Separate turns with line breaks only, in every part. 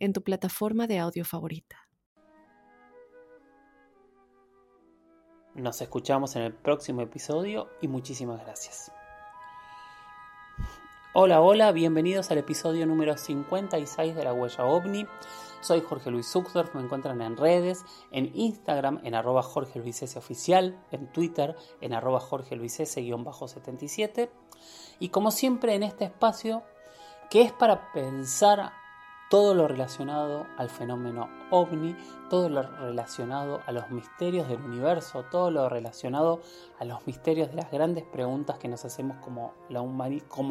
en tu plataforma de audio favorita.
Nos escuchamos en el próximo episodio y muchísimas gracias. Hola, hola, bienvenidos al episodio número 56 de La Huella OVNI. Soy Jorge Luis Zuckdorf, me encuentran en redes, en Instagram en arroba Jorge Luis S. Oficial, en Twitter en arroba Jorge Luis S-77 y como siempre en este espacio que es para pensar todo lo relacionado al fenómeno ovni, todo lo relacionado a los misterios del universo, todo lo relacionado a los misterios de las grandes preguntas que nos hacemos como,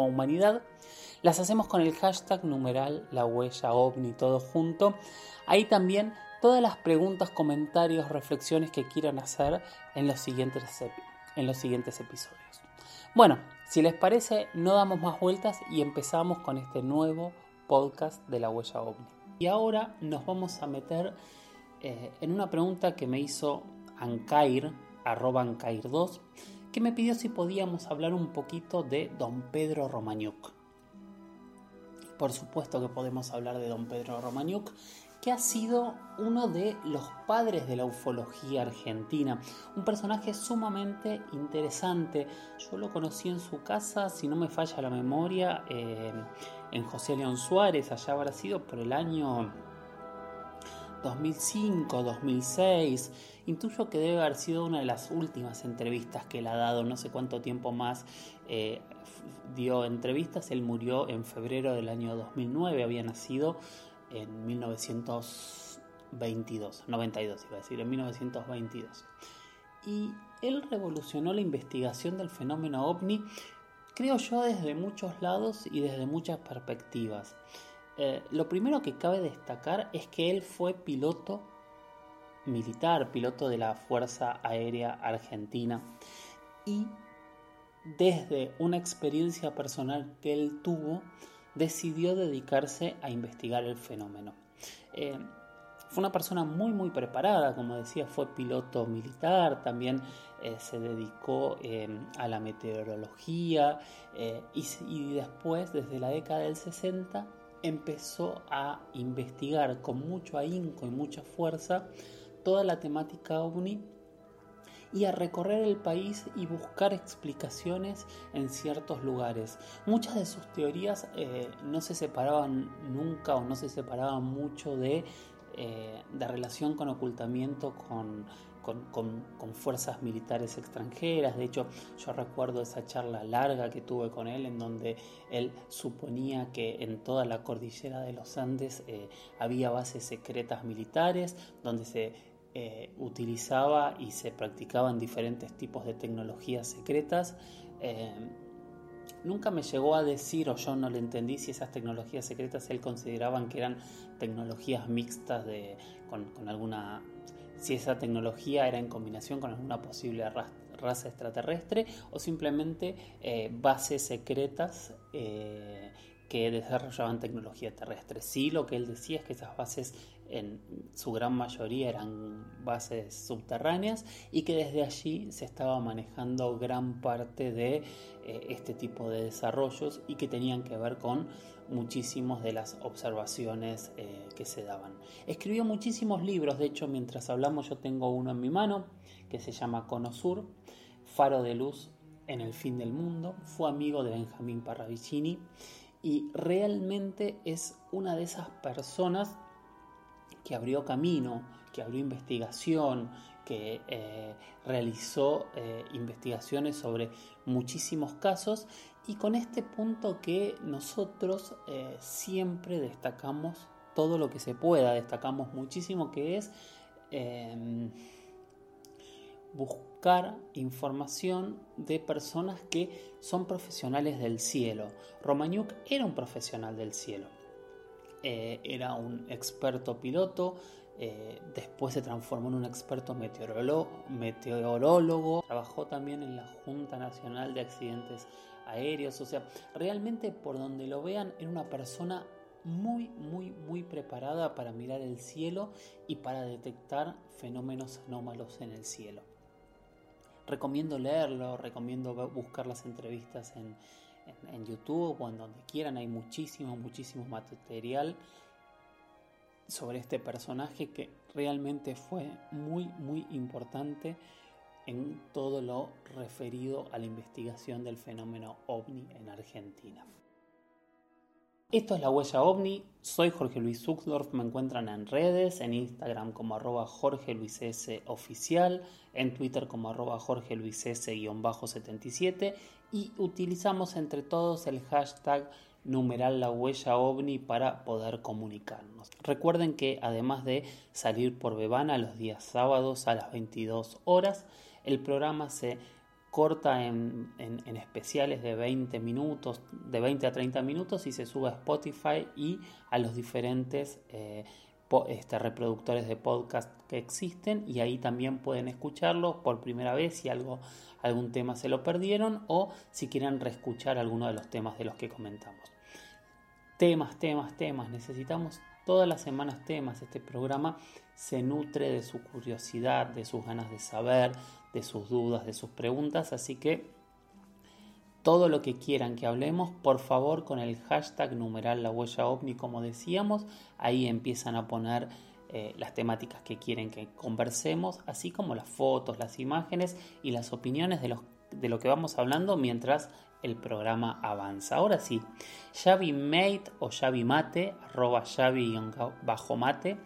humanidad, las hacemos con el hashtag numeral la huella ovni, todo junto. Ahí también todas las preguntas, comentarios, reflexiones que quieran hacer en los siguientes, en los siguientes episodios. Bueno, si les parece, no damos más vueltas y empezamos con este nuevo podcast de la huella ovni. Y ahora nos vamos a meter eh, en una pregunta que me hizo Ancair, arroba Ancair2, que me pidió si podíamos hablar un poquito de don Pedro Romañuc. Por supuesto que podemos hablar de don Pedro Romañuc, que ha sido uno de los padres de la ufología argentina, un personaje sumamente interesante. Yo lo conocí en su casa, si no me falla la memoria, eh, en José León Suárez, allá habrá sido por el año 2005, 2006. Intuyo que debe haber sido una de las últimas entrevistas que él ha dado, no sé cuánto tiempo más eh, dio entrevistas. Él murió en febrero del año 2009, había nacido en 1922, 92 iba a decir, en 1922. Y él revolucionó la investigación del fenómeno ovni creo yo desde muchos lados y desde muchas perspectivas. Eh, lo primero que cabe destacar es que él fue piloto militar, piloto de la Fuerza Aérea Argentina y desde una experiencia personal que él tuvo, decidió dedicarse a investigar el fenómeno. Eh, fue una persona muy muy preparada, como decía, fue piloto militar, también eh, se dedicó em, a la meteorología eh, y, después, desde la década del 60, empezó a investigar con mucho ahínco y mucha fuerza toda la temática ovni y a recorrer el país y buscar explicaciones en ciertos lugares. Muchas de sus teorías eh, no se separaban nunca o no se separaban mucho de eh, de relación con ocultamiento con, con, fuerzas militares extranjeras. De hecho, yo recuerdo esa charla larga que tuve con él en donde él suponía que en toda la cordillera de los Andes eh, había bases secretas militares donde se eh, utilizaba y se practicaban diferentes tipos de tecnologías secretas. Nunca me llegó a decir, o yo no le entendí, si esas tecnologías secretas él consideraban que eran tecnologías mixtas de, con, alguna. si esa tecnología era en combinación con alguna posible raza extraterrestre o simplemente eh, bases secretas eh, que desarrollaban tecnología terrestre. Sí, lo que él decía es que esas bases en su gran mayoría eran bases subterráneas y que desde allí se estaba manejando gran parte de eh, este tipo de desarrollos y que tenían que ver con muchísimas de las observaciones eh, que se daban. Escribió muchísimos libros, de hecho mientras hablamos yo tengo uno en mi mano que se llama Cono Sur, Faro de Luz en el fin del mundo, fue amigo de Benjamín Parravicini y realmente es una de esas personas que abrió camino, que abrió investigación, que eh, realizó eh, investigaciones sobre muchísimos casos. Y con este punto que nosotros eh, siempre destacamos todo lo que se pueda, destacamos muchísimo que es em, buscar información de personas que son profesionales del cielo. Romañuk era un profesional del cielo eh, era un experto piloto, eh, después se transformó en un experto meteorólogo, trabajó también en la Junta Nacional de Accidentes Aéreos, o sea, realmente por donde lo vean era una persona muy, muy, muy preparada para mirar el cielo y para detectar fenómenos anómalos en el cielo. Recomiendo leerlo, recomiendo buscar las entrevistas en, YouTube o en donde quieran, hay muchísimo, muchísimo material sobre este personaje que realmente fue muy, muy importante en todo lo referido a la investigación del fenómeno ovni en Argentina. Esto es La Huella OVNI, soy Jorge Luis Zuckdorf, me encuentran en redes, en Instagram como arroba Jorge Luis S oficial, en Twitter como arroba Jorge Luis S-77 y utilizamos entre todos el hashtag numeral la huella ovni para poder comunicarnos. Recuerden que además de salir por Bebana los días sábados a las 22 horas, el programa se corta en, especiales de 20 minutos, de 20 a 30 minutos y se sube a Spotify y a los diferentes eh, este, reproductores de podcast que existen y ahí también pueden escucharlo por primera vez si algo, algún tema se lo perdieron o si quieren reescuchar alguno de los temas de los que comentamos. Temas, temas, temas, necesitamos todas las semanas temas. Este programa se nutre de su curiosidad, de sus ganas de saber, de sus dudas, de sus preguntas, así que todo lo que quieran que hablemos, por favor con el hashtag numeral la huella ovni, como decíamos, ahí empiezan a poner eh, las temáticas que quieren que conversemos, así como las fotos, las imágenes y las opiniones de, los, de lo que vamos hablando mientras el programa avanza. Ahora sí, Xavi Mate o Xavi Mate, arroba Xavi bajo mate,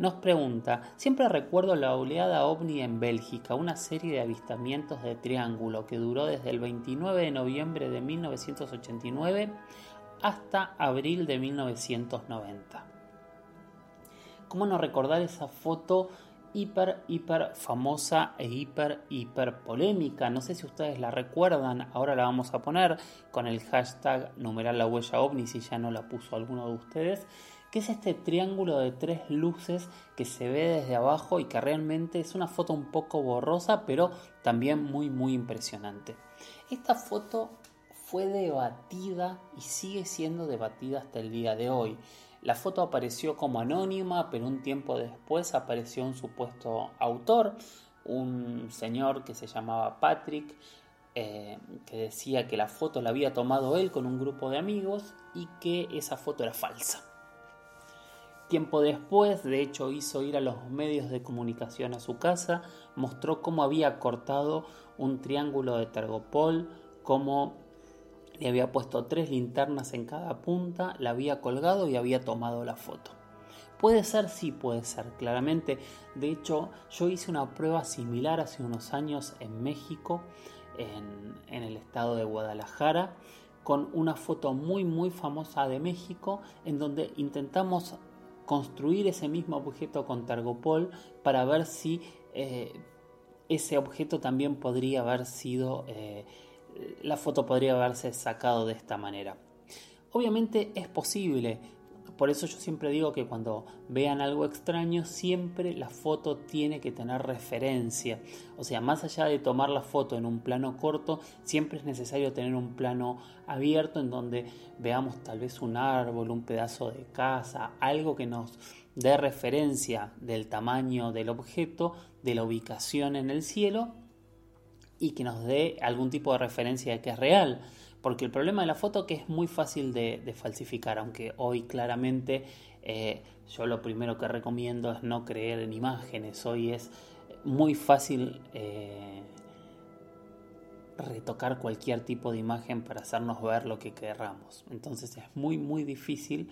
nos pregunta, siempre recuerdo la oleada ovni en Bélgica, una serie de avistamientos de triángulo que duró desde el 29 de noviembre de 1989 hasta abril de 1990. ¿Cómo no recordar esa foto hiper, hiper famosa e hiper, hiper polémica? No sé si ustedes la recuerdan, ahora la vamos a poner con el hashtag numeral la huella si ya no la puso alguno de ustedes que es este triángulo de tres luces que se ve desde abajo y que realmente es una foto un poco borrosa, pero también muy muy impresionante. Esta foto fue debatida y sigue siendo debatida hasta el día de hoy. La foto apareció como anónima, pero un tiempo después apareció un supuesto autor, un señor que se llamaba Patrick, eh, que decía que la foto la había tomado él con un grupo de amigos y que esa foto era falsa. Tiempo después, de hecho, hizo ir a los medios de comunicación a su casa, mostró cómo había cortado un triángulo de Tergopol, cómo le había puesto tres linternas en cada punta, la había colgado y había tomado la foto. Puede ser, sí puede ser, claramente. De hecho, yo hice una prueba similar hace unos años en México, en, en el estado de Guadalajara, con una foto muy muy famosa de México, en donde intentamos construir ese mismo objeto con Targopol para ver si eh, ese objeto también podría haber sido, eh, la foto podría haberse sacado de esta manera. Obviamente es posible, por eso yo siempre digo que cuando vean algo extraño, siempre la foto tiene que tener referencia. O sea, más allá de tomar la foto en un plano corto, siempre es necesario tener un plano abierto en donde veamos tal vez un árbol, un pedazo de casa, algo que nos dé referencia del tamaño del objeto, de la ubicación en el cielo y que nos dé algún tipo de referencia de que es real. Porque el problema de la foto que es muy fácil de, falsificar, aunque hoy claramente eh, yo lo primero que recomiendo es no creer en imágenes, hoy es muy fácil eh, retocar cualquier tipo de imagen para hacernos ver lo que querramos. Entonces es muy muy difícil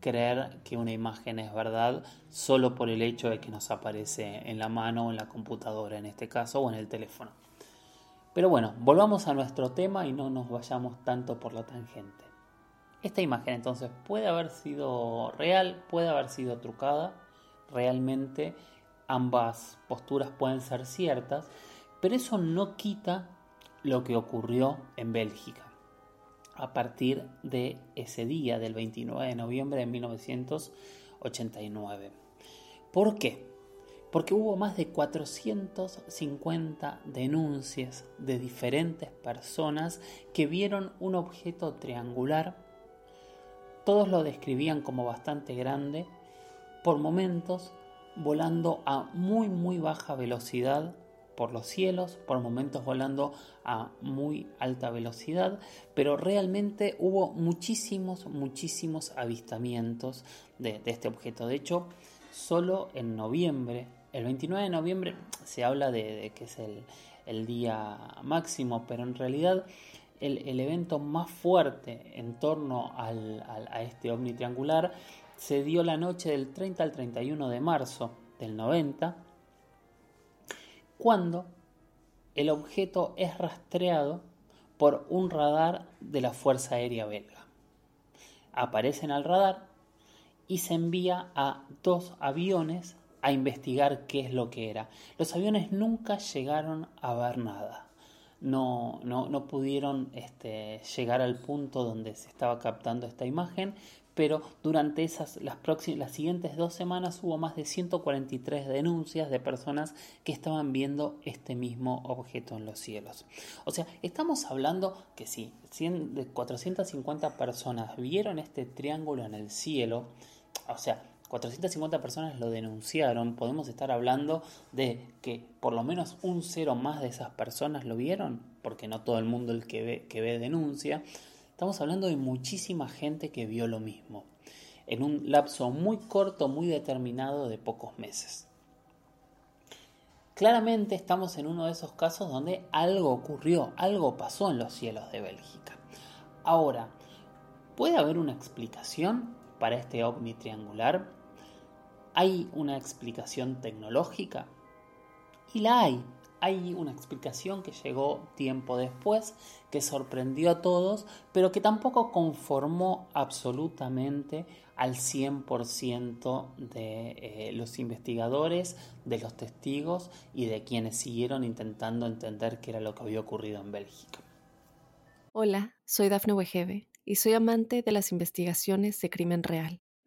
creer que una imagen es verdad solo por el hecho de que nos aparece en la mano o en la computadora en este caso o en el teléfono. Pero bueno, volvamos a nuestro tema y no nos vayamos tanto por la tangente. Esta imagen entonces puede haber sido real, puede haber sido trucada, realmente ambas posturas pueden ser ciertas, pero eso no quita lo que ocurrió en Bélgica. a partir de ese día, del 29 de noviembre de 1989. ¿Por qué? Porque hubo más de 450 denuncias de diferentes personas que vieron un objeto triangular. Todos lo describían como bastante grande, por momentos volando a muy muy baja velocidad por los cielos, por momentos volando a muy alta velocidad, pero realmente hubo muchísimos, muchísimos avistamientos de, este objeto. De hecho, solo en noviembre, el 29 de noviembre, se habla de, que es el, día máximo, pero en realidad el, evento más fuerte en torno a este ovni triangular se dio la noche del 30 al 31 de marzo del 90, cuando el objeto es rastreado por un radar de la Fuerza Aérea Belga. Aparece en el radar y se envía a dos aviones a investigar qué es lo que era. Los aviones nunca llegaron a ver nada. No, no, pudieron este, llegar al punto donde se estaba captando esta imagen, pero durante esas, las, próximas, las siguientes dos semanas hubo más de 143 denuncias de personas que estaban viendo este mismo objeto en los cielos. O sea, estamos hablando que sí, 100, de 450 personas vieron este triángulo en el cielo, o sea, 450 personas lo denunciaron, podemos estar hablando de que por lo menos un cero más de esas personas lo vieron, porque no todo el mundo el que ve, que ve denuncia, Estamos hablando de muchísima gente que vio lo mismo, en un lapso muy corto, muy determinado de pocos meses. Claramente estamos en uno de esos casos donde algo ocurrió, algo pasó en los cielos de Bélgica. Ahora, ¿puede haber una explicación para este ovni triangular? ¿Hay una explicación tecnológica? Y la hay, hay una explicación que llegó tiempo después, que sorprendió a todos, pero que tampoco conformó absolutamente al 100% de eh, los investigadores, de los testigos y de quienes siguieron intentando entender qué era lo que había ocurrido en Bélgica.
Hola, soy Dafne Wegebe y soy amante de las investigaciones de crimen real.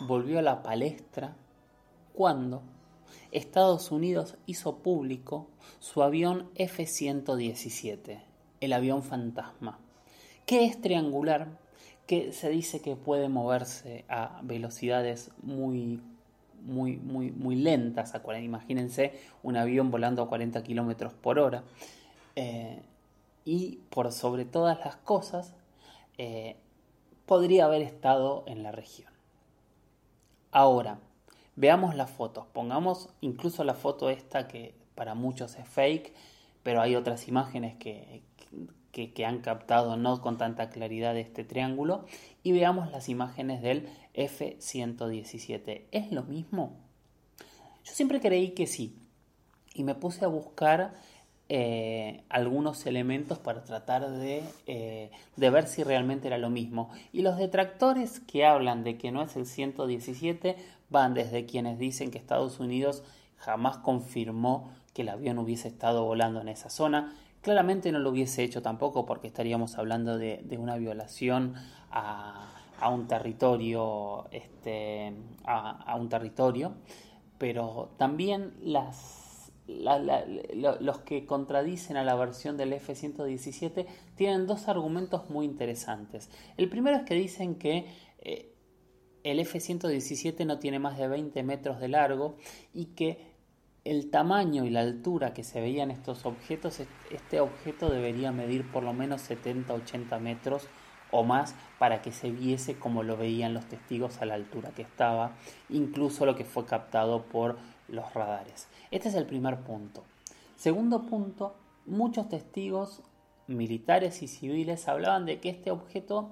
volvió a la palestra cuando Estados Unidos hizo público su avión F-117, el avión fantasma, que es triangular, que se dice que puede moverse a velocidades muy muy, muy, muy lentas. Imagínense un avión volando a 40 kilómetros por hora. Eh, y por sobre todas las cosas, eh, podría haber estado en la región. Ahora, veamos las fotos. Pongamos incluso la foto esta que para muchos es fake, pero hay otras imágenes que, que, han captado no con tanta claridad este triángulo. Y veamos las imágenes del F-117. ¿Es lo mismo? Yo siempre creí que sí. Y me puse a buscar eh, algunos elementos para tratar de, eh, de, ver si realmente era lo mismo. Y los detractores que hablan de que no es el 117 van desde quienes dicen que Estados Unidos jamás confirmó que el avión hubiese estado volando en esa zona. Claramente no lo hubiese hecho tampoco porque estaríamos hablando de, una violación a, un territorio, este, a un territorio, pero también las los que contradicen a la versión del F-117 tienen dos argumentos muy interesantes. El primero es que dicen que eh, el F-117 no tiene más de 20 metros de largo y que el tamaño y la altura que se veían estos objetos, este objeto debería medir por lo menos 70-80 metros o más para que se viese como lo veían los testigos a la altura que estaba, incluso lo que fue captado por los radares. Este es el primer punto. Segundo punto, muchos testigos militares y civiles hablaban de que este objeto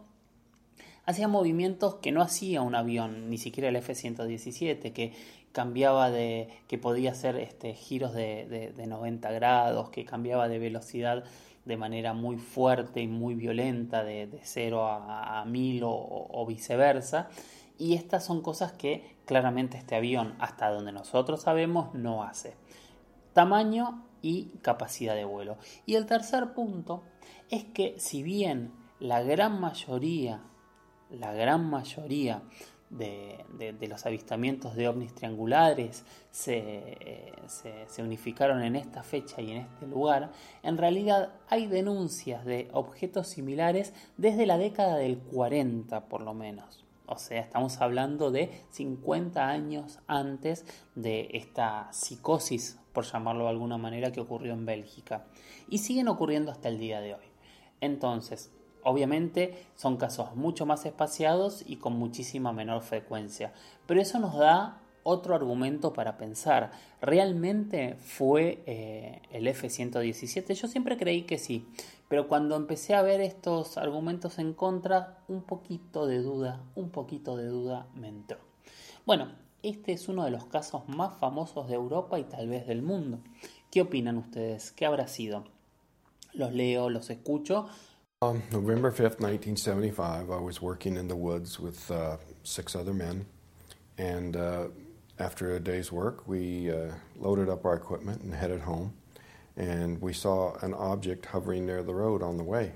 hacía movimientos que no hacía un avión, ni siquiera el F-117, que cambiaba de, que podía hacer este, giros de, de, 90 grados, que cambiaba de velocidad de manera muy fuerte y muy violenta, de, de 0 a, a 1000 o, o viceversa. Y estas son cosas que claramente este avión, hasta donde nosotros sabemos, no hace. Tamaño y capacidad de vuelo. Y el tercer punto es que si bien la gran mayoría, la gran mayoría de, los avistamientos de ovnis triangulares se, se, unificaron en esta fecha y en este lugar, en realidad hay denuncias de objetos similares desde la década del 40 por lo menos. O sea, estamos hablando de 50 años antes de esta psicosis, por llamarlo de alguna manera, que ocurrió en Bélgica. Y siguen ocurriendo hasta el día de hoy. Entonces, obviamente son casos mucho más espaciados y con muchísima menor frecuencia. Pero eso nos da otro argumento para pensar. ¿Realmente fue eh, el F-117? Yo siempre creí que sí, pero cuando empecé a ver estos argumentos en contra, un poquito de duda, un poquito de duda me entró. Bueno, este es uno de los casos más famosos de Europa y tal vez del mundo. ¿Qué opinan ustedes? ¿Qué habrá sido? Los leo, los escucho.
On November 5th, 1975, I was working in the woods with uh, six other men, and uh, after a day's work, we uh, loaded up our equipment and headed home. And we saw an object hovering near the road on the way.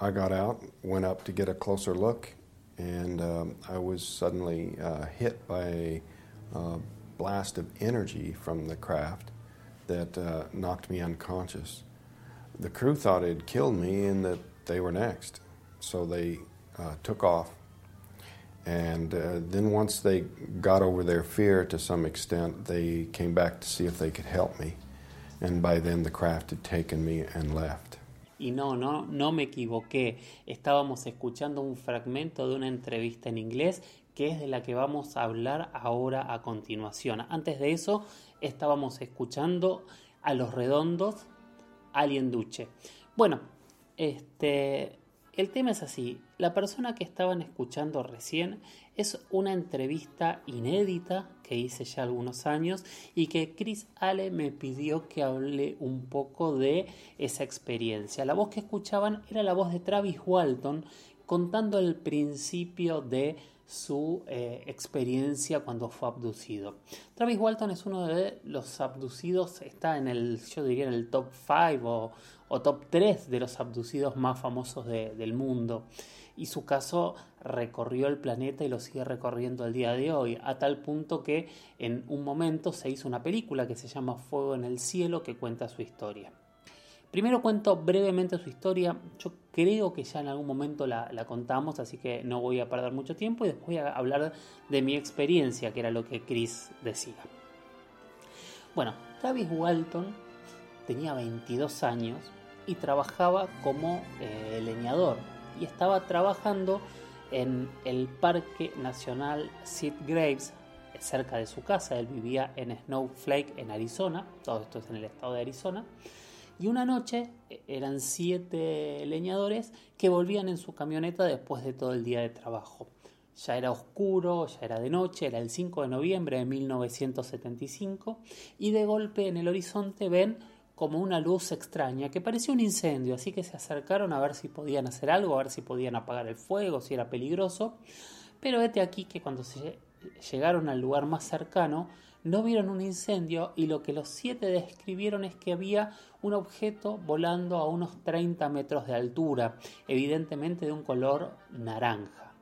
I got out, went up to get a closer look, and um, I was suddenly uh, hit by a uh, blast of energy from the craft that uh, knocked me unconscious. The crew thought it had killed me and that they were next, so they uh, took off and uh, then once they got over their fear to some extent, they came back to see if they could help me. And by then the craft had taken me and left.
Y no, no, no me equivoqué. Estábamos escuchando un fragmento de una entrevista en inglés que es de la que vamos a hablar ahora a continuación. Antes de eso, estábamos escuchando a los redondos Alien Duche. Bueno, este, el tema es así, la persona que estaban escuchando recién es una entrevista inédita que hice ya algunos años y que Chris Ale me pidió que hable un poco de esa experiencia. La voz que escuchaban era la voz de Travis Walton contando el principio de su eh, experiencia cuando fue abducido. Travis Walton es uno de los abducidos, está en el, yo diría en el top 5 o, top 3 de los abducidos más famosos del mundo. Y su caso recorrió el planeta y lo sigue recorriendo el día de hoy, a tal punto que en un momento se hizo una película que se llama Fuego en el Cielo que cuenta su historia. Primero cuento brevemente su historia. Yo creo que ya en algún momento la, contamos, así que no voy a perder mucho tiempo y después voy a hablar de mi experiencia, que era lo que Chris decía. Bueno, Travis Walton tenía 22 años y trabajaba como eh, leñador y estaba trabajando en el Parque Nacional Sid Graves cerca de su casa. Él vivía en Snowflake, en Arizona. Todo esto es en el estado de Arizona. Y una noche eh, eran siete leñadores que volvían en su camioneta después de todo el día de trabajo. Ya era oscuro, ya era de noche, era el 5 de noviembre de 1975 y de golpe en el horizonte ven como una luz extraña que parecía un incendio, así que se acercaron a ver si podían hacer algo, a ver si podían apagar el fuego, si era peligroso. Pero vete aquí que cuando llegaron al lugar más cercano, no vieron un incendio y lo que los siete describieron es que había un objeto volando a unos 30 metros de altura, evidentemente de un color naranja.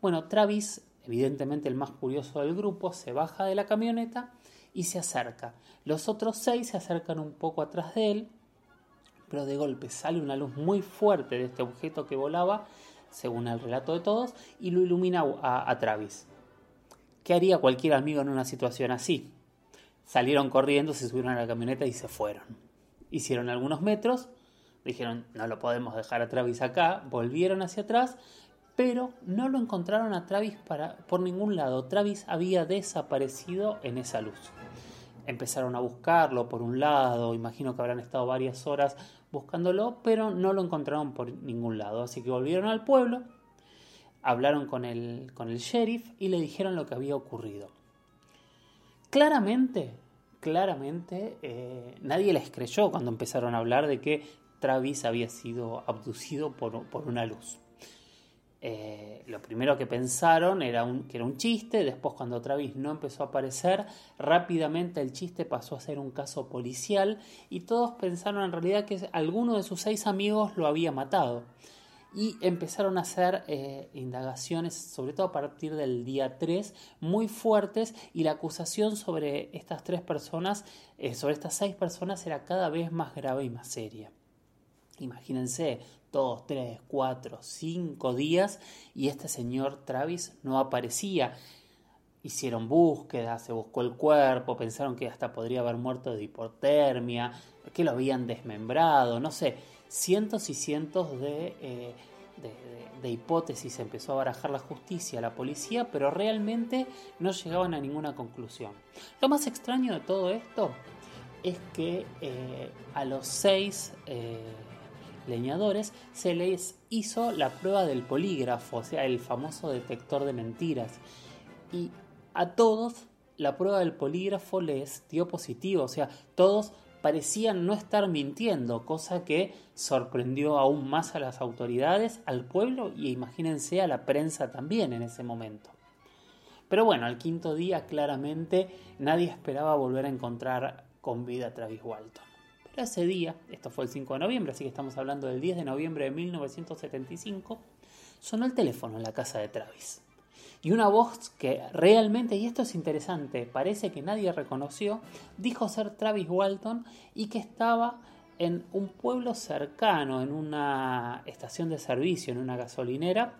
Bueno, Travis, evidentemente el más curioso del grupo, se baja de la camioneta y se acerca. Los otros seis se acercan un poco atrás de él, pero de golpe sale una luz muy fuerte de este objeto que volaba, según el relato de todos, y lo ilumina a, Travis. ¿Qué haría cualquier amigo en una situación así? Salieron corriendo, se subieron a la camioneta y se fueron. Hicieron algunos metros, dijeron, no lo podemos dejar a Travis acá, volvieron hacia atrás, pero no lo encontraron a Travis para, por ningún lado. Travis había desaparecido en esa luz. Empezaron a buscarlo por un lado, imagino que habrán estado varias horas buscándolo, pero no lo encontraron por ningún lado. Así que volvieron al pueblo, hablaron con el, con el sheriff y le dijeron lo que había ocurrido. Claramente, claramente, eh, nadie les creyó cuando empezaron a hablar de que Travis había sido abducido por, por una luz. Eh, lo primero que pensaron era un, que era un chiste, después cuando Travis no empezó a aparecer, rápidamente el chiste pasó a ser un caso policial y todos pensaron en realidad que alguno de sus seis amigos lo había matado. Y empezaron a hacer eh, indagaciones, sobre todo a partir del día 3, muy fuertes y la acusación sobre estas tres personas, eh, sobre estas seis personas, era cada vez más grave y más seria. Imagínense, dos, tres, cuatro, cinco días y este señor Travis no aparecía. Hicieron búsquedas, se buscó el cuerpo, pensaron que hasta podría haber muerto de hipotermia, que lo habían desmembrado, no sé, cientos y cientos de, eh, de, hipótesis empezó a barajar la justicia, la policía, pero realmente no llegaban a ninguna conclusión. Lo más extraño de todo esto es que eh, a los seis... Eh, leñadores, se les hizo la prueba del polígrafo, o sea, el famoso detector de mentiras. Y a todos la prueba del polígrafo les dio positivo, o sea, todos parecían no estar mintiendo, cosa que sorprendió aún más a las autoridades, al pueblo y imagínense a la prensa también en ese momento. Pero bueno, al quinto día claramente nadie esperaba volver a encontrar con vida a Travis Walton ese día, esto fue el 5 de noviembre, así que estamos hablando del 10 de noviembre de 1975, sonó el teléfono en la casa de Travis. Y una voz que realmente, y esto es interesante, parece que nadie reconoció, dijo ser Travis Walton y que estaba en un pueblo cercano, en una estación de servicio, en una gasolinera,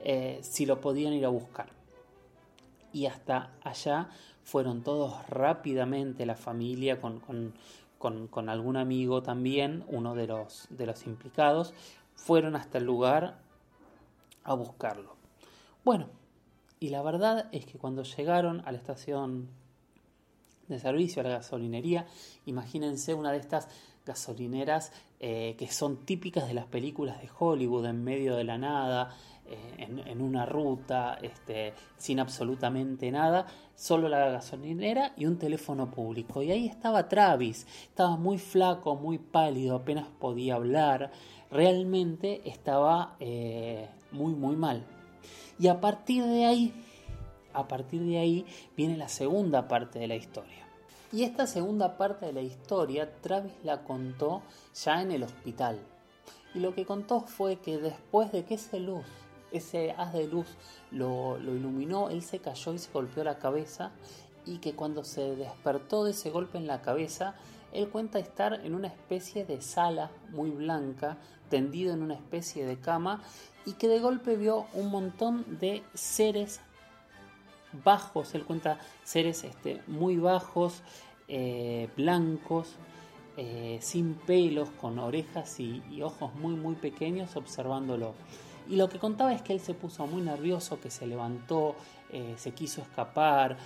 eh, si lo podían ir a buscar. Y hasta allá fueron todos rápidamente, la familia, con, con, algún amigo también, uno de los, de los implicados, fueron hasta el lugar a buscarlo. Bueno, y la verdad es que cuando llegaron a la estación de servicio, a la gasolinería, imagínense una de estas gasolineras eh, que son típicas de las películas de Hollywood, en medio de la nada, eh, en, una ruta, este, sin absolutamente nada, solo la gasolinera y un teléfono público. Y ahí estaba Travis, estaba muy flaco, muy pálido, apenas podía hablar, realmente estaba eh, muy, muy mal. Y a partir de ahí, a partir de ahí viene la segunda parte de la historia. Y esta segunda parte de la historia Travis la contó ya en el hospital. Y lo que contó fue que después de que esa luz ese haz de luz lo, iluminó, él se cayó y se golpeó la cabeza y que cuando se despertó de ese golpe en la cabeza, él cuenta estar en una especie de sala muy blanca, tendido en una especie de cama y que de golpe vio un montón de seres bajos, él cuenta seres este, muy bajos, eh, blancos, eh, sin pelos, con orejas y, ojos muy muy pequeños observándolo. Y lo que contaba es que él se puso muy nervioso, que se levantó, eh, se quiso escapar,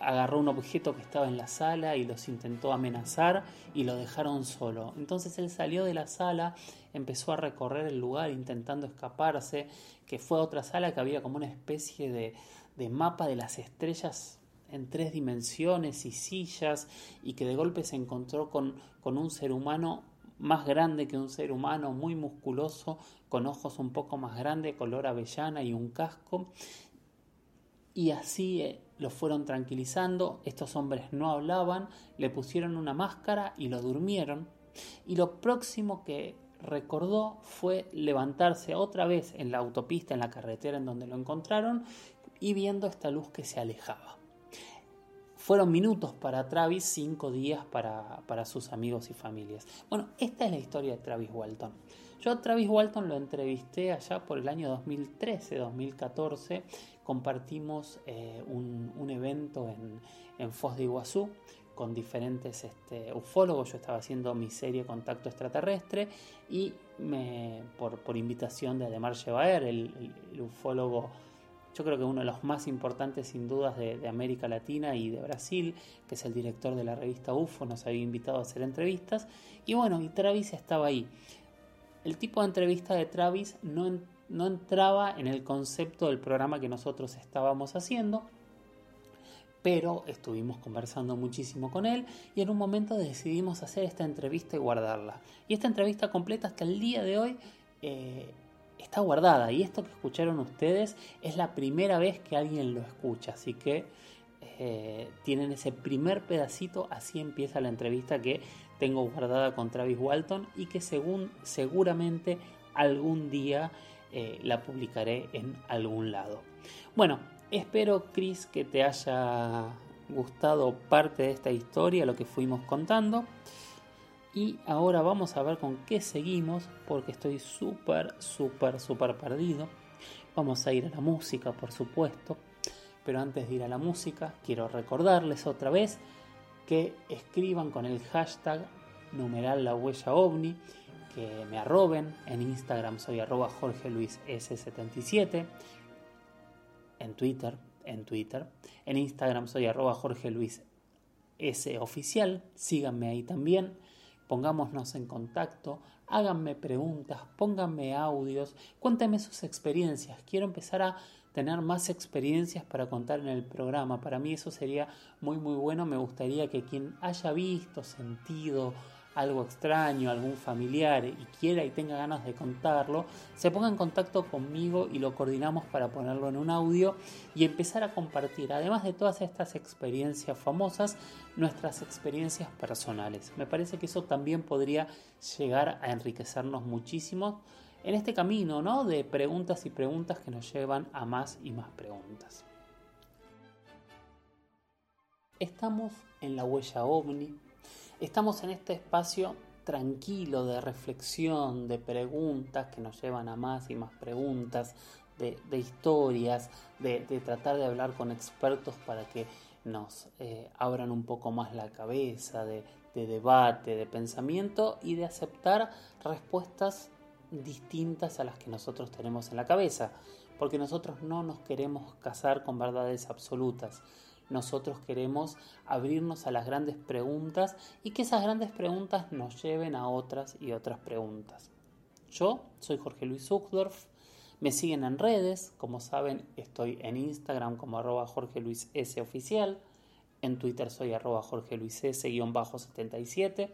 agarró un objeto que estaba en la sala y los intentó amenazar y lo dejaron solo. Entonces él salió de la sala, empezó a recorrer el lugar intentando escaparse, que fue a otra sala que había como una especie de, de mapa de las estrellas en tres dimensiones y sillas y que de golpe se encontró con, con un ser humano más grande que un ser humano, muy musculoso, con ojos un poco más grandes, color avellana y un casco. Y así eh, lo fueron tranquilizando, estos hombres no hablaban, le pusieron una máscara y lo durmieron. Y lo próximo que recordó fue levantarse otra vez en la autopista, en la carretera en donde lo encontraron, y viendo esta luz que se alejaba. Fueron minutos para Travis, cinco días para, para, sus amigos y familias. Bueno, esta es la historia de Travis Walton. Yo Travis Walton lo entrevisté allá por el año 2013, 2014. Compartimos eh, un, evento en, Foz de Iguazú con diferentes este, ufólogos. Yo estaba haciendo mi serie Contacto Extraterrestre y por, invitación de Ademar Chevaer, el, el ufólogo yo creo que uno de los más importantes sin dudas de, América Latina y de Brasil, que es el director de la revista UFO, nos había invitado a hacer entrevistas. Y bueno, y Travis estaba ahí. El tipo de entrevista de Travis no, no entraba en el concepto del programa que nosotros estábamos haciendo, pero estuvimos conversando muchísimo con él y en un momento decidimos hacer esta entrevista y guardarla. Y esta entrevista completa hasta el día de hoy eh, está guardada y esto que escucharon ustedes es la primera vez que alguien lo escucha, así que eh, tienen ese primer pedacito, así empieza la entrevista que tengo guardada con Travis Walton y que según seguramente algún día eh, la publicaré en algún lado. Bueno, espero Chris que te haya gustado parte de esta historia, lo que fuimos contando. Y ahora vamos a ver con qué seguimos, porque estoy súper, súper, súper perdido. Vamos a ir a la música, por supuesto. Pero antes de ir a la música, quiero recordarles otra vez que escriban con el hashtag numeral la huella ovni que me arroben. En Instagram soy arroba Jorge Luis S77. En Twitter, en Twitter. En Instagram soy arroba Jorge Luis S oficial. Síganme ahí también. Pongámonos en contacto. Háganme preguntas, pónganme audios, cuéntenme sus experiencias. Quiero empezar a tener más experiencias para contar en el programa. Para mí eso sería muy muy bueno. Me gustaría que quien haya visto, sentido, algo extraño, algún familiar y quiera y tenga ganas de contarlo, se ponga en contacto conmigo y lo coordinamos para ponerlo en un audio y empezar a compartir, además de todas estas experiencias famosas, nuestras experiencias personales. Me parece que eso también podría llegar a enriquecernos muchísimo en este camino, ¿no? De preguntas y preguntas que nos llevan a más y más preguntas. Estamos en la huella ovni, Estamos en este espacio tranquilo de reflexión, de preguntas que nos llevan a más y más preguntas, de, historias, de, tratar de hablar con expertos para que nos eh, abran un poco más la cabeza, de, de debate, de pensamiento y de aceptar respuestas distintas a las que nosotros tenemos en la cabeza, porque nosotros no nos queremos casar con verdades absolutas nosotros queremos abrirnos a las grandes preguntas y que esas grandes preguntas nos lleven a otras y otras preguntas. Yo soy Jorge Luis Zuckdorf, me siguen en redes, como saben estoy en Instagram como arroba Jorge Luis S oficial, en Twitter soy arroba Jorge Luis S-77.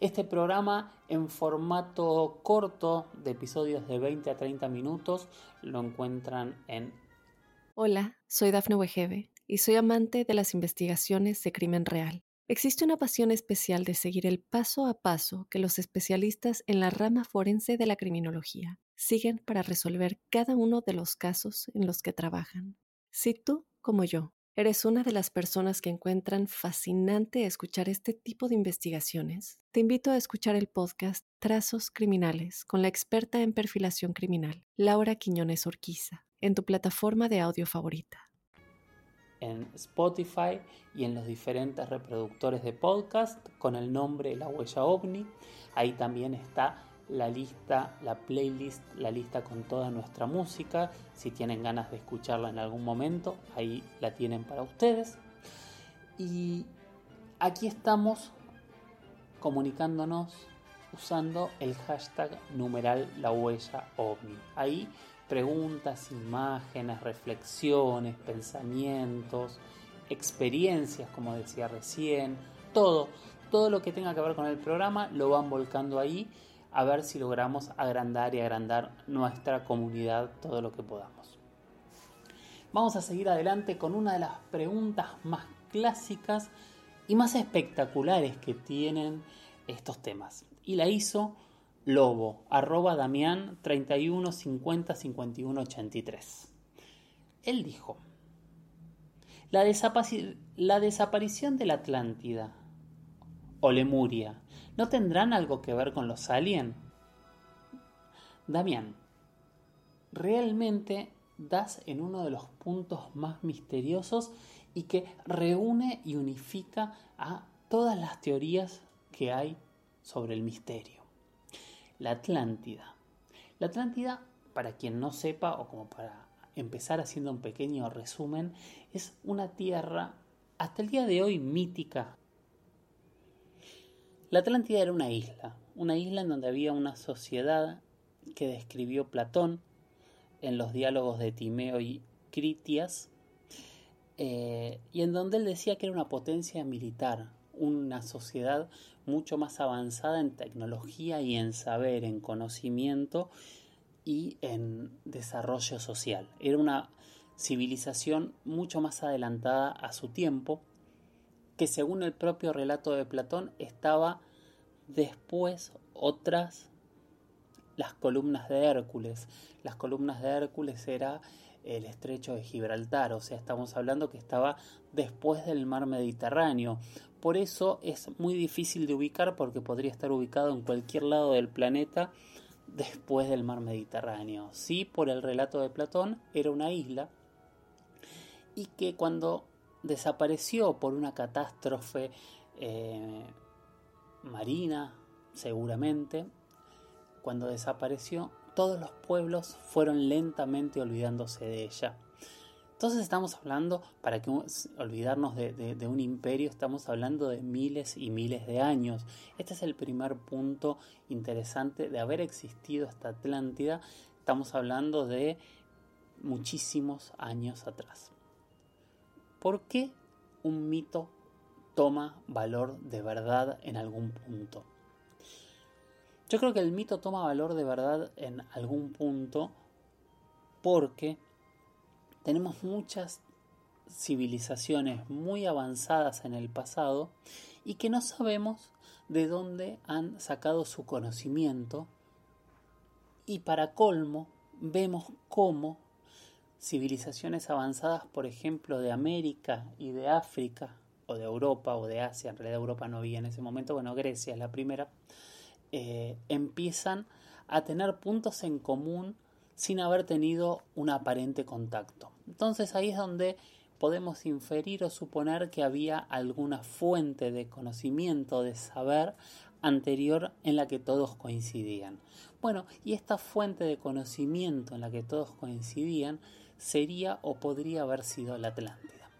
Este programa en formato corto de episodios de 20 a 30 minutos lo encuentran en...
Hola, soy Dafne Wegebe y soy amante de las investigaciones de crimen real. Existe una pasión especial de seguir el paso a paso que los especialistas en la rama forense de la criminología siguen para resolver cada uno de los casos en los que trabajan. Si tú, como yo, eres una de las personas que encuentran fascinante escuchar este tipo de investigaciones, te invito a escuchar el podcast Trazos Criminales con la experta en perfilación criminal, Laura Quiñones Orquiza, en tu plataforma de audio favorita
en Spotify y en los diferentes reproductores de podcast con el nombre La Huella OVNI. Ahí también está la lista, la playlist, la lista con toda nuestra música. Si tienen ganas de escucharla en algún momento, ahí la tienen para ustedes. Y aquí estamos comunicándonos usando el hashtag numeral la huella ovni. Ahí preguntas, imágenes, reflexiones, pensamientos, experiencias, como decía recién, todo, todo lo que tenga que ver con el programa lo van volcando ahí a ver si logramos agrandar y agrandar nuestra comunidad todo lo que podamos. Vamos a seguir adelante con una de las preguntas más clásicas y más espectaculares que tienen estos temas. Y la hizo Lobo, arroba Damián 31 50 51 83. Él dijo, la, la desaparición de la Atlántida o Lemuria, ¿no tendrán algo que ver con los aliens? Damián, realmente das en uno de los puntos más misteriosos y que reúne y unifica a todas las teorías que hay sobre el misterio la Atlántida. La Atlántida, para quien no sepa o como para empezar haciendo un pequeño resumen, es una tierra hasta el día de hoy mítica. La Atlántida era una isla, una isla en donde había una sociedad que describió Platón en los diálogos de Timeo y Critias, eh, y en donde él decía que era una potencia militar, una sociedad mucho más avanzada en tecnología y en saber, en conocimiento y en desarrollo social. Era una civilización mucho más adelantada a su tiempo, que según el propio relato de Platón estaba después otras las columnas de Hércules. Las columnas de Hércules era el estrecho de Gibraltar, o sea, estamos hablando que estaba después del mar Mediterráneo. Por eso es muy difícil de ubicar porque podría estar ubicado en cualquier lado del planeta después del mar Mediterráneo. Sí, por el relato de Platón, era una isla y que cuando desapareció por una catástrofe eh, marina, seguramente, cuando desapareció, todos los pueblos fueron lentamente olvidándose de ella. Entonces estamos hablando, para que olvidarnos de, un imperio, estamos hablando de miles y miles de años. Este es el primer punto interesante de haber existido esta Atlántida. Estamos hablando de muchísimos años atrás. ¿Por qué un mito toma valor de verdad en algún punto? Yo creo que el mito toma valor de verdad en algún punto porque tenemos muchas civilizaciones muy avanzadas en el pasado y que no sabemos de dónde han sacado su conocimiento y para colmo vemos cómo civilizaciones avanzadas, por ejemplo, de América y de África, o de Europa o de Asia, en realidad Europa no había en ese momento, bueno, Grecia es la primera, eh, empiezan a tener puntos en común sin haber tenido un aparente contacto. Entonces ahí es donde podemos inferir o suponer que había alguna fuente de conocimiento, de saber anterior en la que todos coincidían. Bueno, y esta fuente de conocimiento en la que todos coincidían sería o podría haber sido la Atlántida.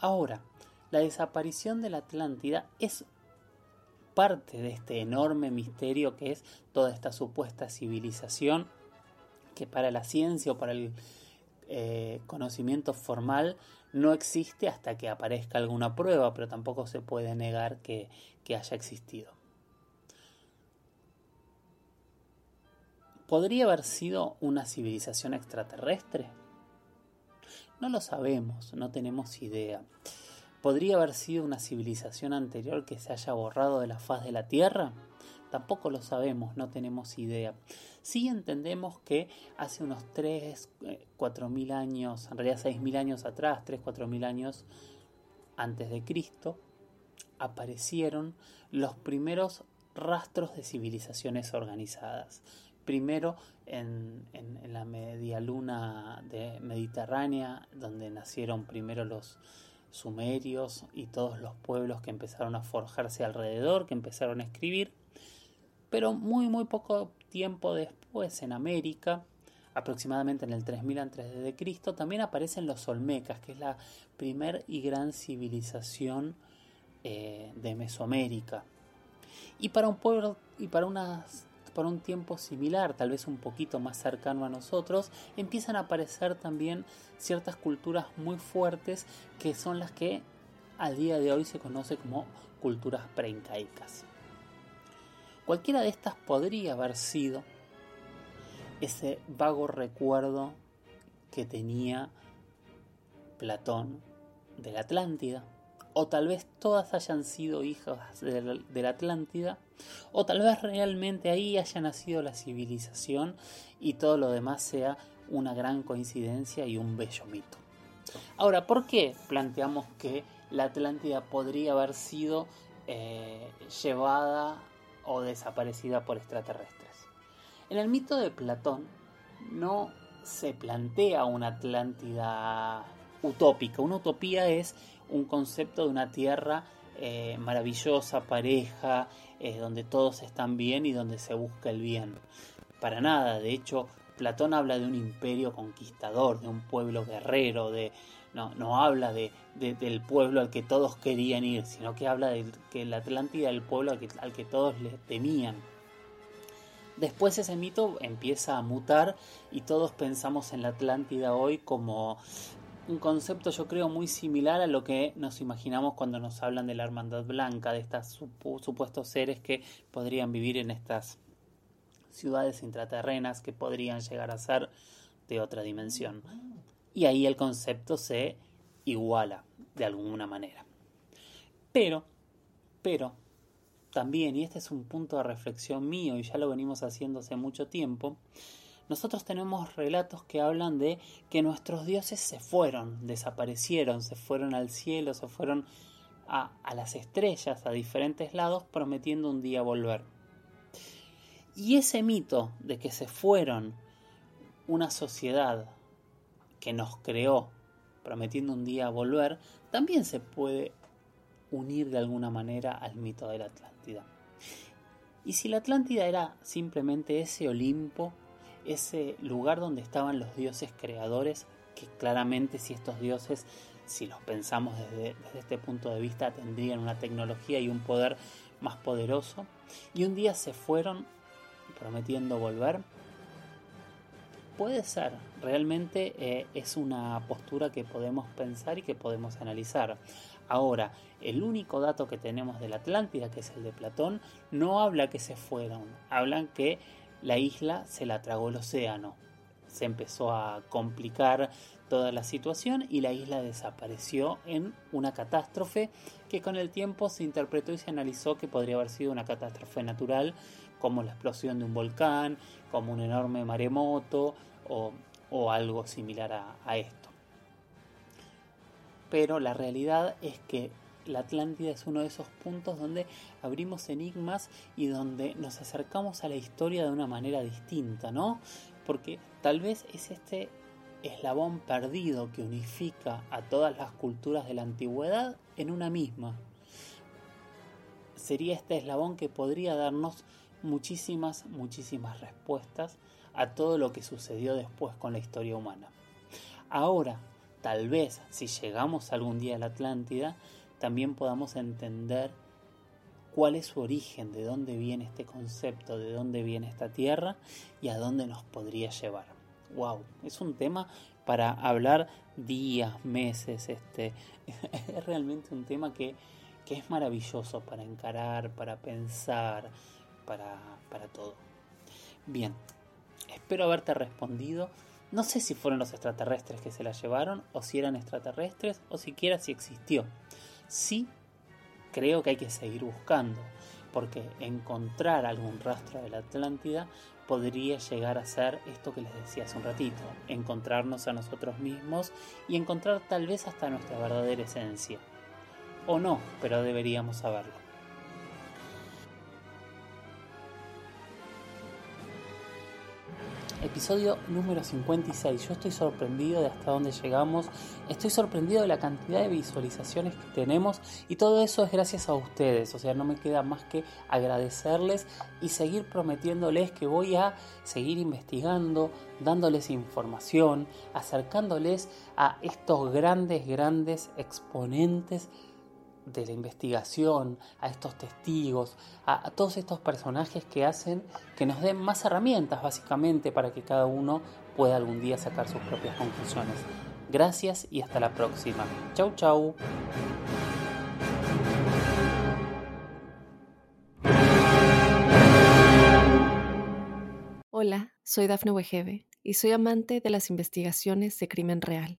Ahora, la desaparición de la Atlántida es parte de este enorme misterio que es toda esta supuesta civilización que para la ciencia o para el eh, conocimiento formal no existe hasta que aparezca alguna prueba, pero tampoco se puede negar que, que haya existido. ¿Podría haber sido una civilización extraterrestre? No lo sabemos, no tenemos idea. ¿Podría haber sido una civilización anterior que se haya borrado de la faz de la Tierra? Tampoco lo sabemos, no tenemos idea. Sí entendemos que hace unos 3, 4 eh, mil años, en realidad 6 mil años atrás, 3, 4 mil años antes de Cristo, aparecieron los primeros rastros de civilizaciones organizadas. Primero en, en la media luna de mediterránea, donde nacieron primero los, sumerios y todos los pueblos que empezaron a forjarse alrededor, que empezaron a escribir. Pero muy, muy poco tiempo después en América, aproximadamente en el 3000 a.C., también aparecen los Olmecas, que es la primer y gran civilización eh, de Mesoamérica. Y para un pueblo y para unas para un tiempo similar, tal vez un poquito más cercano a nosotros, empiezan a aparecer también ciertas culturas muy fuertes que son las que al día de hoy se conoce como culturas preincaicas. Cualquiera de estas podría haber sido ese vago recuerdo que tenía Platón de la Atlántida, o tal vez todas hayan sido hijas de la, Atlántida, o tal vez realmente ahí haya nacido la civilización y todo lo demás sea una gran coincidencia y un bello mito. Ahora, ¿por qué planteamos que la Atlántida podría haber sido eh, llevada o desaparecida por extraterrestres. En el mito de Platón no se plantea una Atlántida utópica. Una utopía es un concepto de una tierra eh, maravillosa, pareja, eh, donde todos están bien y donde se busca el bien. Para nada, de hecho, Platón habla de un imperio conquistador, de un pueblo guerrero, de, no, no habla de, del pueblo al que todos querían ir, sino que habla de que la Atlántida el pueblo al que, todos le temían. Después ese mito empieza a mutar y todos pensamos en la Atlántida hoy como un concepto yo creo muy similar a lo que nos imaginamos cuando nos hablan de la Hermandad Blanca, de estos supuestos seres que podrían vivir en estas ciudades intraterrenas que podrían llegar a ser de otra dimensión. Y ahí el concepto se iguala de alguna manera. Pero, pero, también, y este es un punto de reflexión mío y ya lo venimos haciendo hace mucho tiempo, nosotros tenemos relatos que hablan de que nuestros dioses se fueron, desaparecieron, se fueron al cielo, se fueron a, las estrellas, a diferentes lados, prometiendo un día volver. Y ese mito de que se fueron una sociedad que nos creó, prometiendo un día volver, también se puede unir de alguna manera al mito de la Atlántida. Y si la Atlántida era simplemente ese Olimpo, ese lugar donde estaban los dioses creadores, que claramente si estos dioses, si los pensamos desde, desde este punto de vista, tendrían una tecnología y un poder más poderoso, y un día se fueron prometiendo volver, puede ser, realmente eh, es una postura que podemos pensar y que podemos analizar. Ahora, el único dato que tenemos de la Atlántida, que es el de Platón, no habla que se fueron, hablan que la isla se la tragó el océano. Se empezó a complicar toda la situación y la isla desapareció en una catástrofe que con el tiempo se interpretó y se analizó que podría haber sido una catástrofe natural como la explosión de un volcán, como un enorme maremoto o, algo similar a esto. Pero la realidad es que la Atlántida es uno de esos puntos donde abrimos enigmas y donde nos acercamos a la historia de una manera distinta, ¿no? Porque tal vez es este eslabón perdido que unifica a todas las culturas de la antigüedad en una misma. Sería este eslabón que podría darnos muchísimas, muchísimas respuestas a todo lo que sucedió después con la historia humana. Ahora, tal vez si llegamos algún día a la Atlántida, también podamos entender cuál es su origen, de dónde viene este concepto, de dónde viene esta tierra y a dónde nos podría llevar. Wow, es un tema para hablar días, meses, este es realmente un tema que, que es maravilloso para encarar, para pensar, para, para todo. Bien, espero haberte respondido. No sé si fueron los extraterrestres que se la llevaron, o si eran extraterrestres, o siquiera si existió. Sí, creo que hay que seguir buscando, porque encontrar algún rastro de la Atlántida podría llegar a ser esto que les decía hace un ratito, encontrarnos a nosotros mismos y encontrar tal vez hasta nuestra verdadera esencia. O no, pero deberíamos saberlo. Episodio número 56. Yo estoy sorprendido de hasta dónde llegamos, estoy sorprendido de la cantidad de visualizaciones que tenemos y todo eso es gracias a ustedes. O sea, no me queda más que agradecerles y seguir prometiéndoles que voy a seguir investigando, dándoles información, acercándoles a estos grandes, grandes exponentes de la investigación, a estos testigos, a, todos estos personajes que hacen que nos den más herramientas básicamente para que cada uno pueda algún día sacar sus propias conclusiones. Gracias y hasta la próxima. Chau chau.
Hola, soy Dafne Wegebe y soy amante de las investigaciones de crimen real.